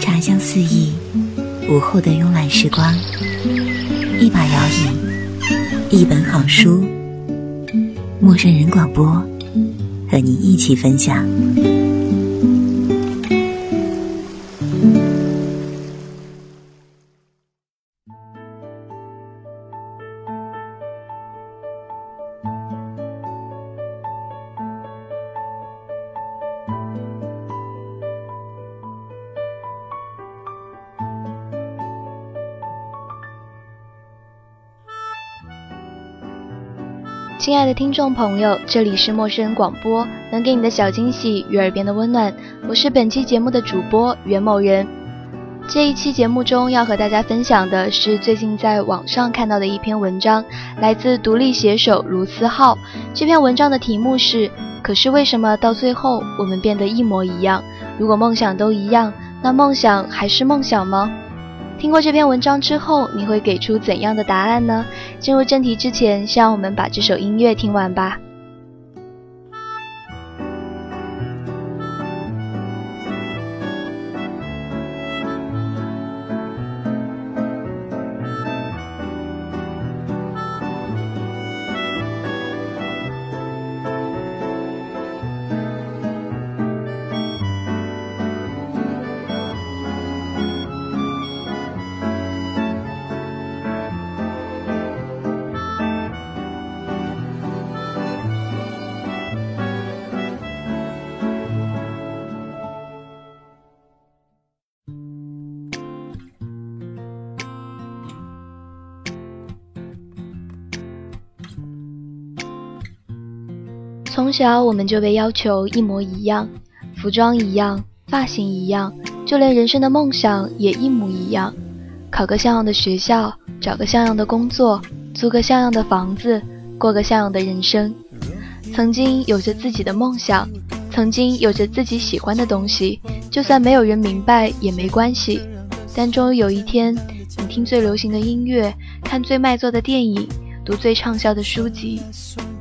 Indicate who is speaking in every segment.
Speaker 1: 茶香四溢，午后的慵懒时光，一把摇椅，一本好书，陌生人广播，和你一起分享。
Speaker 2: 亲爱的听众朋友，这里是陌生人广播，能给你的小惊喜与耳边的温暖。我是本期节目的主播袁某人。这一期节目中要和大家分享的是最近在网上看到的一篇文章，来自独立写手卢思浩。这篇文章的题目是：可是为什么到最后我们变得一模一样？如果梦想都一样，那梦想还是梦想吗？听过这篇文章之后，你会给出怎样的答案呢？进入正题之前，先让我们把这首音乐听完吧。从小我们就被要求一模一样，服装一样，发型一样，就连人生的梦想也一模一样。考个像样的学校，找个像样的工作，租个像样的房子，过个像样的人生。曾经有着自己的梦想，曾经有着自己喜欢的东西，就算没有人明白也没关系。但终于有一天，你听最流行的音乐，看最卖座的电影，读最畅销的书籍。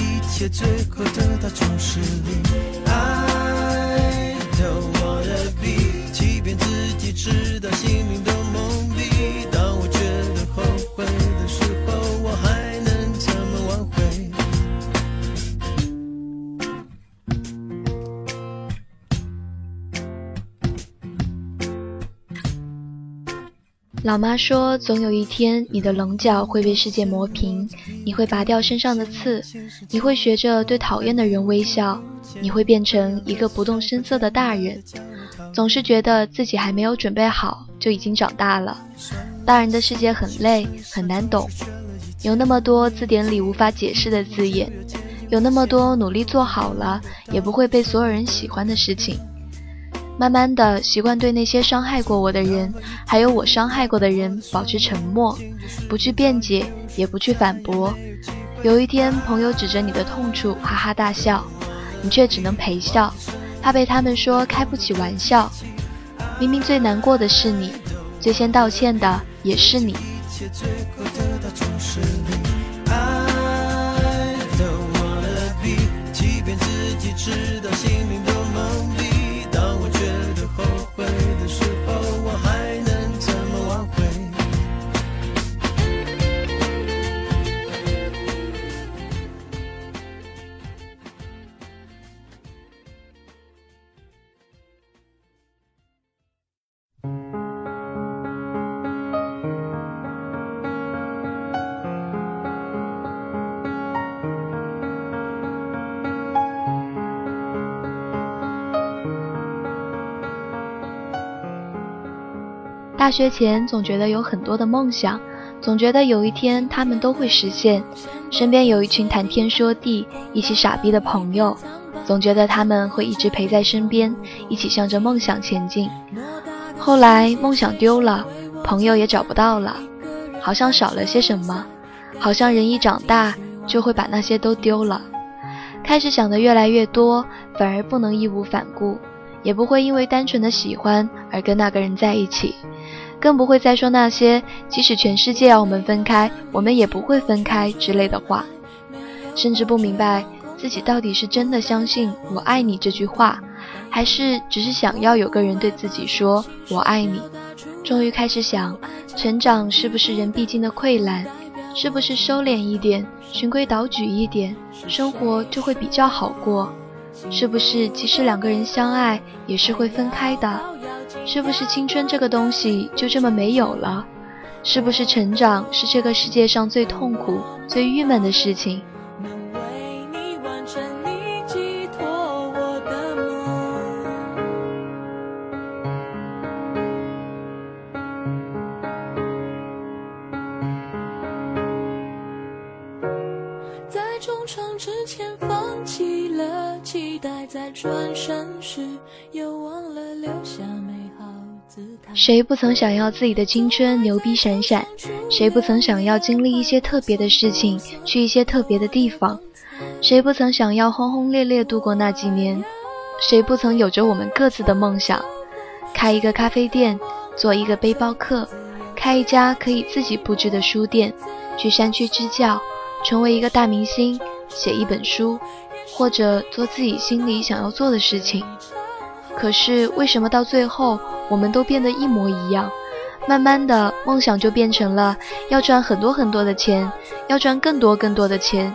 Speaker 3: 一切最后得到重视。你，I don't wanna be，欺骗自己，直到心灵
Speaker 2: 老妈说，总有一天，你的棱角会被世界磨平，你会拔掉身上的刺，你会学着对讨厌的人微笑，你会变成一个不动声色的大人。总是觉得自己还没有准备好，就已经长大了。大人的世界很累，很难懂，有那么多字典里无法解释的字眼，有那么多努力做好了也不会被所有人喜欢的事情。慢慢的习惯对那些伤害过我的人，还有我伤害过的人保持沉默，不去辩解，也不去反驳。有一天，朋友指着你的痛处哈哈大笑，你却只能陪笑，怕被他们说开不起玩笑。明明最难过的是你，最先道歉的也是你。大学前总觉得有很多的梦想，总觉得有一天他们都会实现。身边有一群谈天说地、一起傻逼的朋友，总觉得他们会一直陪在身边，一起向着梦想前进。后来梦想丢了，朋友也找不到了，好像少了些什么，好像人一长大就会把那些都丢了，开始想的越来越多，反而不能义无反顾，也不会因为单纯的喜欢而跟那个人在一起，更不会再说那些即使全世界要我们分开，我们也不会分开之类的话，甚至不明白自己到底是真的相信我爱你这句话。还是只是想要有个人对自己说“我爱你”。终于开始想，成长是不是人必经的溃烂？是不是收敛一点，循规蹈矩一点，生活就会比较好过？是不是即使两个人相爱，也是会分开的？是不是青春这个东西就这么没有了？是不是成长是这个世界上最痛苦、最郁闷的事情？
Speaker 4: 在重创之前放弃了期待，在转身时又忘了留下。
Speaker 2: 谁不曾想要自己的青春牛逼闪闪？谁不曾想要经历一些特别的事情，去一些特别的地方？谁不曾想要轰轰烈烈度过那几年？谁不曾有着我们各自的梦想？开一个咖啡店，做一个背包客，开一家可以自己布置的书店，去山区支教，成为一个大明星，写一本书，或者做自己心里想要做的事情。可是为什么到最后？我们都变得一模一样，慢慢的梦想就变成了要赚很多很多的钱，要赚更多更多的钱，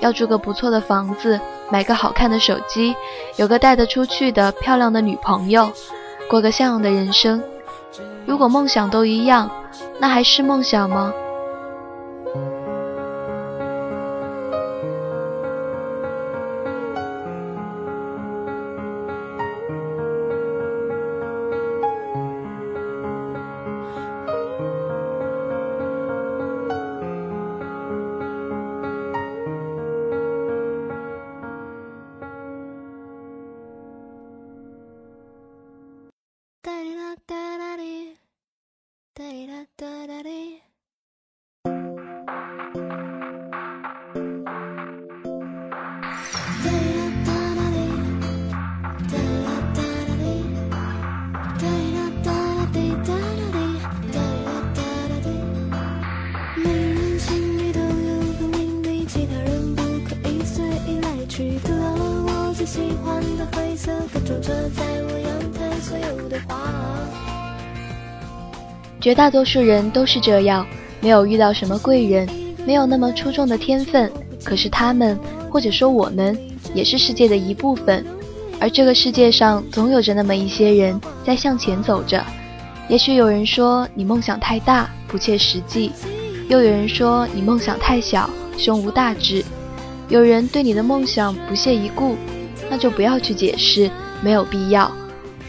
Speaker 2: 要住个不错的房子，买个好看的手机，有个带得出去的漂亮的女朋友，过个像样的人生。如果梦想都一样，那还是梦想吗？
Speaker 4: 哒，哒哒啦哩，哒啦，哒啦哒啦，哒啦哒啦。每个人心里都有个秘密，其他人不可以随意来去。偷了我最喜欢的灰色，各种遮在我阳台所有的花。
Speaker 2: 绝大多数人都是这样，没有遇到什么贵人，没有那么出众的天分。可是他们，或者说我们，也是世界的一部分。而这个世界上，总有着那么一些人在向前走着。也许有人说你梦想太大，不切实际；又有人说你梦想太小，胸无大志。有人对你的梦想不屑一顾，那就不要去解释，没有必要。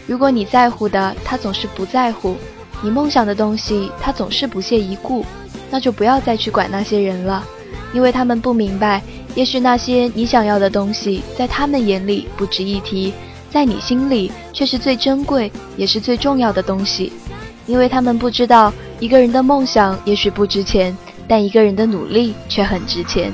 Speaker 2: 如果你在乎的，他总是不在乎。你梦想的东西，他总是不屑一顾，那就不要再去管那些人了，因为他们不明白，也许那些你想要的东西，在他们眼里不值一提，在你心里却是最珍贵，也是最重要的东西，因为他们不知道，一个人的梦想也许不值钱，但一个人的努力却很值钱。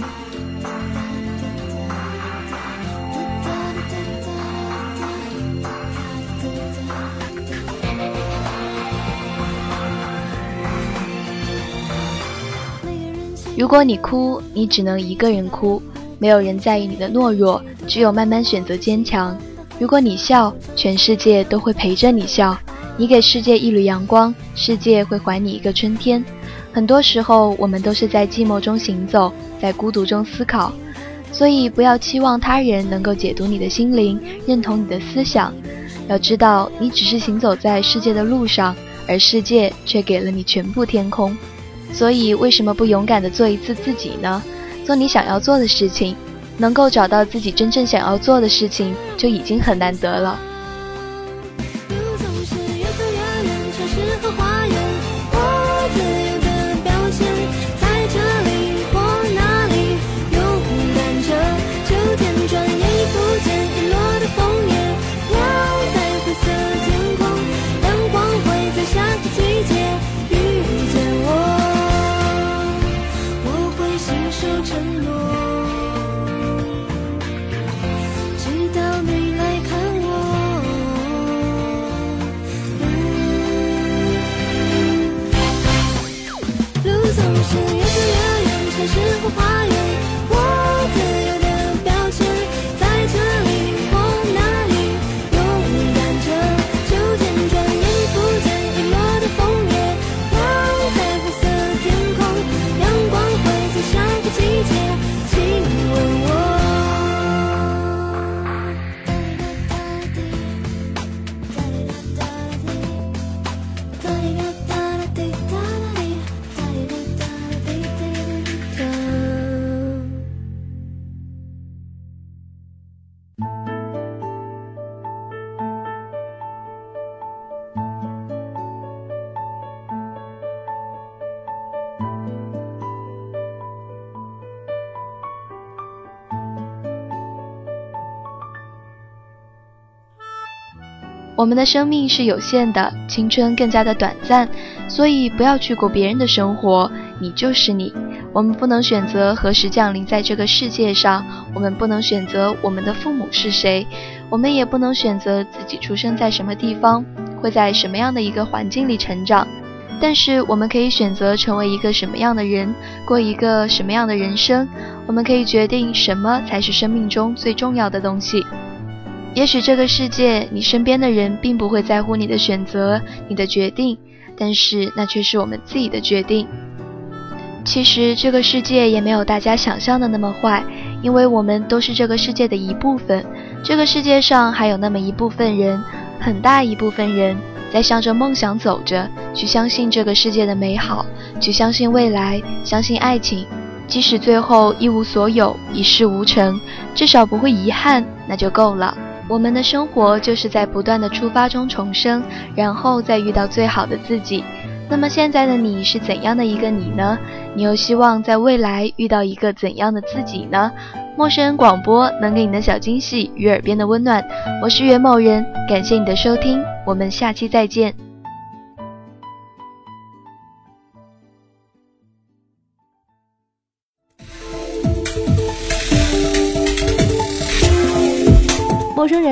Speaker 2: 如果你哭，你只能一个人哭，没有人在意你的懦弱，只有慢慢选择坚强。如果你笑，全世界都会陪着你笑。你给世界一缕阳光，世界会还你一个春天。很多时候，我们都是在寂寞中行走，在孤独中思考，所以不要期望他人能够解读你的心灵，认同你的思想。要知道，你只是行走在世界的路上，而世界却给了你全部天空。所以，为什么不勇敢的做一次自己呢？做你想要做的事情，能够找到自己真正想要做的事情，就已经很难得了。我们的生命是有限的，青春更加的短暂，所以不要去过别人的生活，你就是你。我们不能选择何时降临在这个世界上，我们不能选择我们的父母是谁，我们也不能选择自己出生在什么地方，会在什么样的一个环境里成长。但是我们可以选择成为一个什么样的人，过一个什么样的人生。我们可以决定什么才是生命中最重要的东西。也许这个世界，你身边的人并不会在乎你的选择、你的决定，但是那却是我们自己的决定。其实这个世界也没有大家想象的那么坏，因为我们都是这个世界的一部分。这个世界上还有那么一部分人，很大一部分人在向着梦想走着，去相信这个世界的美好，去相信未来，相信爱情。即使最后一无所有，一事无成，至少不会遗憾，那就够了。我们的生活就是在不断的出发中重生，然后再遇到最好的自己。那么现在的你是怎样的一个你呢？你又希望在未来遇到一个怎样的自己呢？陌生人广播能给你的小惊喜与耳边的温暖，我是袁某人，感谢你的收听，我们下期再见。